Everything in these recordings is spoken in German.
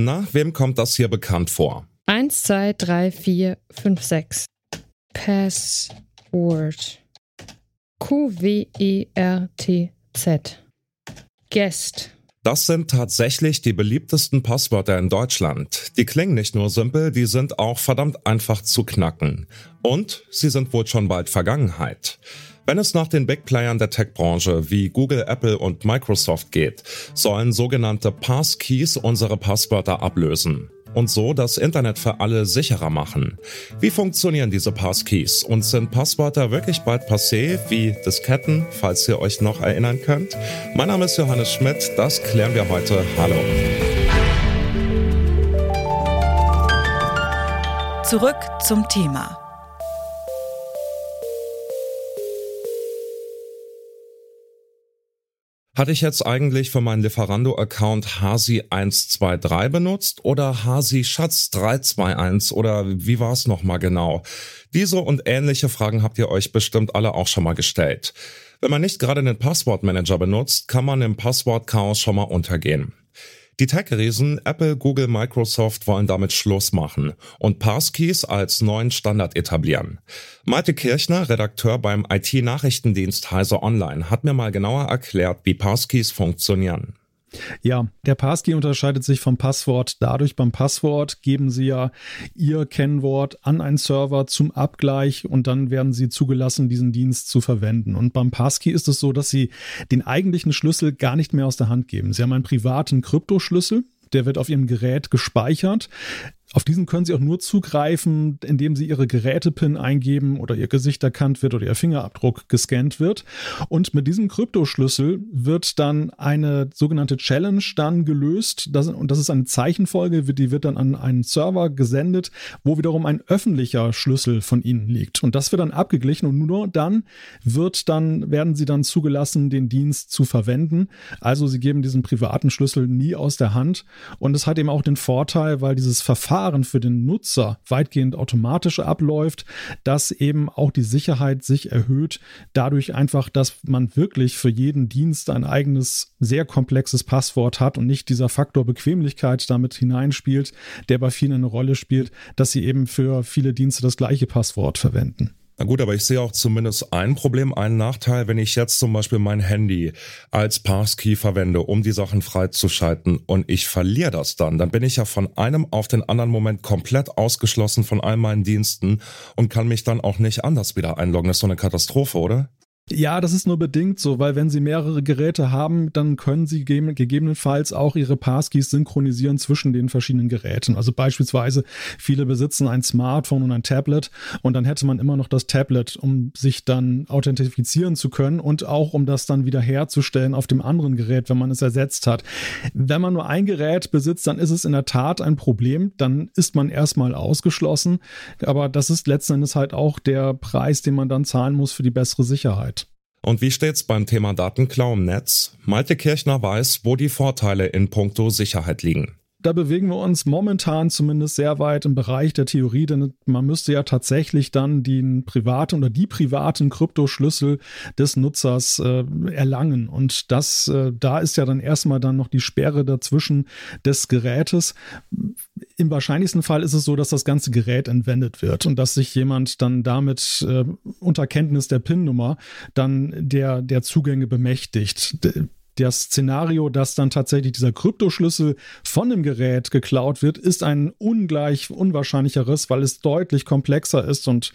Na, wem kommt das hier bekannt vor? 1, 2, 3, 4, 5, 6. Password. Q-W-E-R-T-Z. Guest. Das sind tatsächlich die beliebtesten Passwörter in Deutschland. Die klingen nicht nur simpel, die sind auch verdammt einfach zu knacken. Und sie sind wohl schon bald Vergangenheit. Wenn es nach den Big Playern der Tech-Branche wie Google, Apple und Microsoft geht, sollen sogenannte Passkeys unsere Passwörter ablösen und so das Internet für alle sicherer machen. Wie funktionieren diese Passkeys und sind Passwörter wirklich bald passé wie Disketten, falls ihr euch noch erinnern könnt? Mein Name ist Johannes Schmidt, das klären wir heute. Hallo. Zurück zum Thema. Hatte ich jetzt eigentlich für meinen Lieferando-Account Hasi123 benutzt oder Hasi Schatz 321 oder wie war es nochmal genau? Diese und ähnliche Fragen habt ihr euch bestimmt alle auch schon mal gestellt. Wenn man nicht gerade einen Passwortmanager benutzt, kann man im Passwortchaos schon mal untergehen. Die Tech-Riesen Apple, Google, Microsoft wollen damit Schluss machen und Passkeys als neuen Standard etablieren. Malte Kirchner, Redakteur beim IT-Nachrichtendienst Heise Online, hat mir mal genauer erklärt, wie Passkeys funktionieren. Ja, der Passkey unterscheidet sich vom Passwort dadurch, beim Passwort geben Sie ja Ihr Kennwort an einen Server zum Abgleich und dann werden Sie zugelassen, diesen Dienst zu verwenden. Und beim Passkey ist es so, dass Sie den eigentlichen Schlüssel gar nicht mehr aus der Hand geben. Sie haben einen privaten Kryptoschlüssel, der wird auf Ihrem Gerät gespeichert. Auf diesen können Sie auch nur zugreifen, indem Sie Ihre Gerätepin eingeben oder Ihr Gesicht erkannt wird oder Ihr Fingerabdruck gescannt wird. Und mit diesem Kryptoschlüssel wird dann eine sogenannte Challenge dann gelöst. Das, und das ist eine Zeichenfolge, die wird dann an einen Server gesendet, wo wiederum ein öffentlicher Schlüssel von Ihnen liegt. Und das wird dann abgeglichen und nur dann wird dann, werden Sie dann zugelassen, den Dienst zu verwenden. Also Sie geben diesen privaten Schlüssel nie aus der Hand. Und es hat eben auch den Vorteil, weil dieses Verfahren Verfahren für den Nutzer weitgehend automatisch abläuft, dass eben auch die Sicherheit sich erhöht, dadurch einfach, dass man wirklich für jeden Dienst ein eigenes, sehr komplexes Passwort hat und nicht dieser Faktor Bequemlichkeit damit hineinspielt, der bei vielen eine Rolle spielt, dass sie eben für viele Dienste das gleiche Passwort verwenden. Na gut, aber ich sehe auch zumindest ein Problem, einen Nachteil, wenn ich jetzt zum Beispiel mein Handy als Passkey verwende, um die Sachen freizuschalten und ich verliere das dann, dann bin ich ja von einem auf den anderen Moment komplett ausgeschlossen von all meinen Diensten und kann mich dann auch nicht anders wieder einloggen. Das ist so eine Katastrophe, oder? Ja, das ist nur bedingt so, weil wenn Sie mehrere Geräte haben, dann können Sie gegebenenfalls auch Ihre Passkeys synchronisieren zwischen den verschiedenen Geräten. Also beispielsweise viele besitzen ein Smartphone und ein Tablet und dann hätte man immer noch das Tablet, um sich dann authentifizieren zu können und auch um das dann wieder herzustellen auf dem anderen Gerät, wenn man es ersetzt hat. Wenn man nur ein Gerät besitzt, dann ist es in der Tat ein Problem. Dann ist man erstmal ausgeschlossen. Aber das ist letzten Endes halt auch der Preis, den man dann zahlen muss für die bessere Sicherheit. Und wie steht's beim Thema Datenklau im Netz? Malte Kirchner weiß, wo die Vorteile in puncto Sicherheit liegen da bewegen wir uns momentan zumindest sehr weit im Bereich der Theorie, denn man müsste ja tatsächlich dann den privaten oder die privaten Kryptoschlüssel des Nutzers äh, erlangen. Und das, äh, da ist ja dann erstmal dann noch die Sperre dazwischen des Gerätes. Im wahrscheinlichsten Fall ist es so, dass das ganze Gerät entwendet wird und dass sich jemand dann damit äh, unter Kenntnis der PIN-Nummer dann der, der Zugänge bemächtigt das Szenario, dass dann tatsächlich dieser Kryptoschlüssel von dem Gerät geklaut wird, ist ein ungleich unwahrscheinlicheres, weil es deutlich komplexer ist und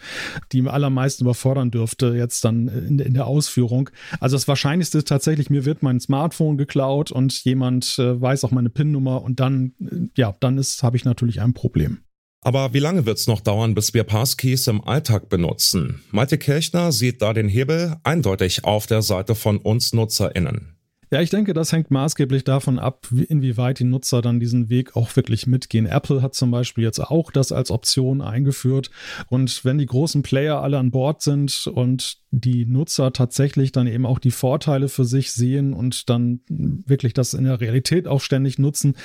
die allermeisten überfordern dürfte jetzt dann in, in der Ausführung. Also das Wahrscheinlichste ist tatsächlich, mir wird mein Smartphone geklaut und jemand äh, weiß auch meine PIN-Nummer und dann, äh, ja, dann ist, habe ich natürlich ein Problem. Aber wie lange wird es noch dauern, bis wir Passkeys im Alltag benutzen? Malte Kirchner sieht da den Hebel eindeutig auf der Seite von uns NutzerInnen. Ja, ich denke, das hängt maßgeblich davon ab, inwieweit die Nutzer dann diesen Weg auch wirklich mitgehen. Apple hat zum Beispiel jetzt auch das als Option eingeführt. Und wenn die großen Player alle an Bord sind und die Nutzer tatsächlich dann eben auch die Vorteile für sich sehen und dann wirklich das in der Realität auch ständig nutzen,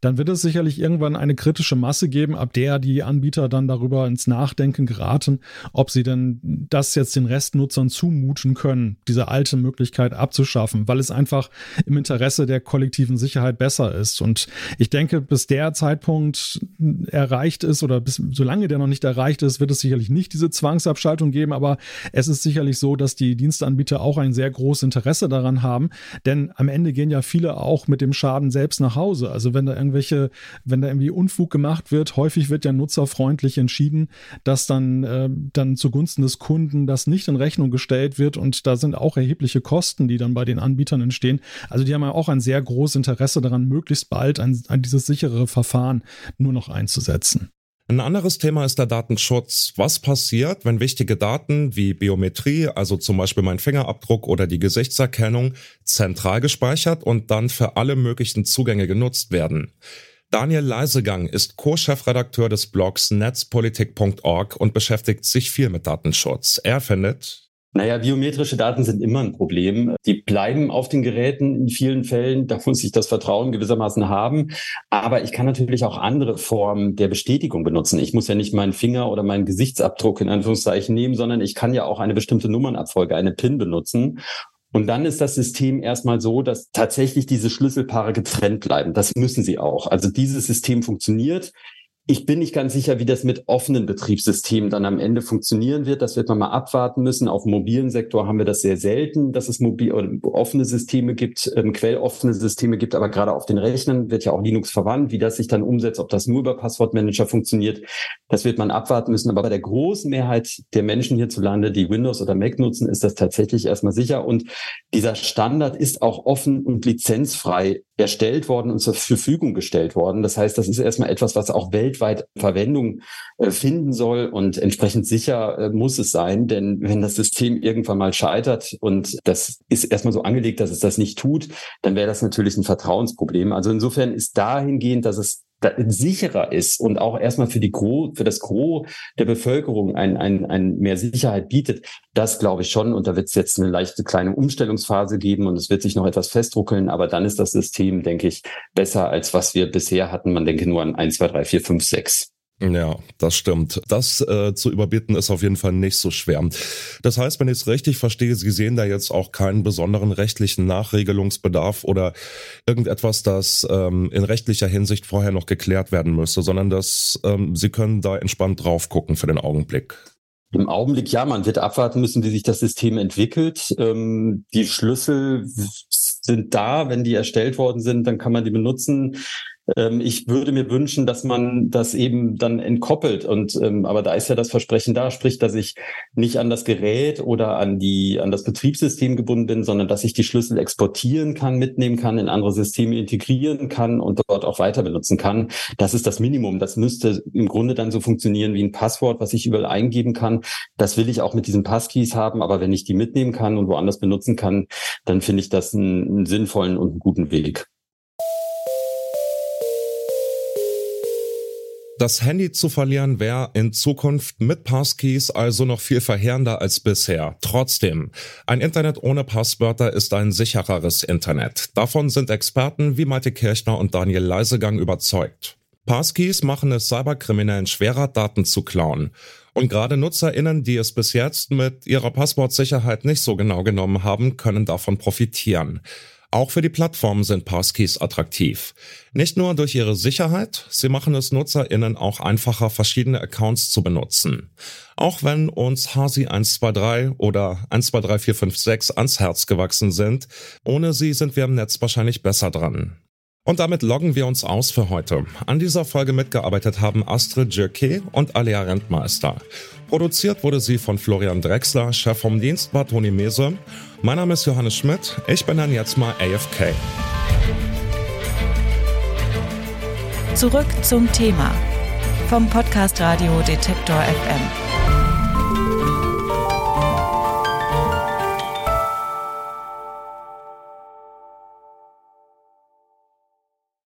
dann wird es sicherlich irgendwann eine kritische Masse geben, ab der die Anbieter dann darüber ins Nachdenken geraten, ob sie denn das jetzt den Restnutzern zumuten können, diese alte Möglichkeit abzuschaffen, weil es einfach im Interesse der kollektiven Sicherheit besser ist. Und ich denke, bis der Zeitpunkt erreicht ist oder bis solange der noch nicht erreicht ist, wird es sicherlich nicht diese Zwangsabschaltung geben. Aber es ist sicherlich so, dass die Dienstanbieter auch ein sehr großes Interesse daran haben, denn am Ende gehen ja viele auch mit dem Schaden selbst nach Hause. Also wenn da irgendwelche, wenn da irgendwie Unfug gemacht wird, häufig wird ja nutzerfreundlich entschieden, dass dann äh, dann zugunsten des Kunden das nicht in Rechnung gestellt wird und da sind auch erhebliche Kosten, die dann bei den Anbietern entstehen. Also die haben ja auch ein sehr großes Interesse daran, möglichst bald ein, ein dieses sichere Verfahren nur noch einzusetzen. Ein anderes Thema ist der Datenschutz. Was passiert, wenn wichtige Daten wie Biometrie, also zum Beispiel mein Fingerabdruck oder die Gesichtserkennung, zentral gespeichert und dann für alle möglichen Zugänge genutzt werden? Daniel Leisegang ist Co-Chefredakteur des Blogs netzpolitik.org und beschäftigt sich viel mit Datenschutz. Er findet, naja, biometrische Daten sind immer ein Problem. Die bleiben auf den Geräten in vielen Fällen. Da muss ich das Vertrauen gewissermaßen haben. Aber ich kann natürlich auch andere Formen der Bestätigung benutzen. Ich muss ja nicht meinen Finger oder meinen Gesichtsabdruck in Anführungszeichen nehmen, sondern ich kann ja auch eine bestimmte Nummernabfolge, eine PIN benutzen. Und dann ist das System erstmal so, dass tatsächlich diese Schlüsselpaare getrennt bleiben. Das müssen sie auch. Also dieses System funktioniert. Ich bin nicht ganz sicher, wie das mit offenen Betriebssystemen dann am Ende funktionieren wird. Das wird man mal abwarten müssen. Auf dem mobilen Sektor haben wir das sehr selten, dass es mobil oder offene Systeme gibt, ähm, quelloffene Systeme gibt, aber gerade auf den Rechnern wird ja auch Linux verwandt. Wie das sich dann umsetzt, ob das nur über Passwortmanager funktioniert, das wird man abwarten müssen. Aber bei der großen Mehrheit der Menschen hierzulande, die Windows oder Mac nutzen, ist das tatsächlich erstmal sicher. Und dieser Standard ist auch offen und lizenzfrei erstellt worden und zur Verfügung gestellt worden. Das heißt, das ist erstmal etwas, was auch weltweit Verwendung äh, finden soll und entsprechend sicher äh, muss es sein, denn wenn das System irgendwann mal scheitert und das ist erstmal so angelegt, dass es das nicht tut, dann wäre das natürlich ein Vertrauensproblem. Also insofern ist dahingehend, dass es sicherer ist und auch erstmal für die Gro für das Gros der Bevölkerung ein, ein, ein mehr Sicherheit bietet, das glaube ich schon. Und da wird es jetzt eine leichte kleine Umstellungsphase geben und es wird sich noch etwas festruckeln, aber dann ist das System, denke ich, besser als was wir bisher hatten. Man denke nur an 1, 2, 3, 4, 5, 6. Ja, das stimmt. Das äh, zu überbieten ist auf jeden Fall nicht so schwer. Das heißt, wenn ich es richtig verstehe, Sie sehen da jetzt auch keinen besonderen rechtlichen Nachregelungsbedarf oder irgendetwas, das ähm, in rechtlicher Hinsicht vorher noch geklärt werden müsste, sondern dass ähm, Sie können da entspannt drauf gucken für den Augenblick. Im Augenblick ja, man wird abwarten müssen, wie sich das System entwickelt. Ähm, die Schlüssel sind da, wenn die erstellt worden sind, dann kann man die benutzen. Ähm, ich würde mir wünschen, dass man das eben dann entkoppelt. Und ähm, aber da ist ja das Versprechen da, sprich, dass ich nicht an das Gerät oder an die an das Betriebssystem gebunden bin, sondern dass ich die Schlüssel exportieren kann, mitnehmen kann, in andere Systeme integrieren kann und dort auch weiter benutzen kann. Das ist das Minimum. Das müsste im Grunde dann so funktionieren wie ein Passwort, was ich überall eingeben kann. Das will ich auch mit diesen Passkeys haben. Aber wenn ich die mitnehmen kann und woanders benutzen kann, dann finde ich das einen, einen sinnvollen und einen guten Weg. Das Handy zu verlieren wäre in Zukunft mit Passkeys also noch viel verheerender als bisher. Trotzdem, ein Internet ohne Passwörter ist ein sichereres Internet. Davon sind Experten wie Malte Kirchner und Daniel Leisegang überzeugt. Passkeys machen es Cyberkriminellen schwerer, Daten zu klauen. Und gerade NutzerInnen, die es bis jetzt mit ihrer Passwortsicherheit nicht so genau genommen haben, können davon profitieren. Auch für die Plattformen sind Passkeys attraktiv. Nicht nur durch ihre Sicherheit, sie machen es NutzerInnen auch einfacher, verschiedene Accounts zu benutzen. Auch wenn uns Hasi 123 oder 123456 ans Herz gewachsen sind, ohne sie sind wir im Netz wahrscheinlich besser dran. Und damit loggen wir uns aus für heute. An dieser Folge mitgearbeitet haben Astrid Jerke und Alia Rentmeister. Produziert wurde sie von Florian Drexler, Chef vom Dienst war Toni Mese. Mein Name ist Johannes Schmidt, ich bin dann jetzt mal AFK. Zurück zum Thema vom Podcast Radio Detektor FM.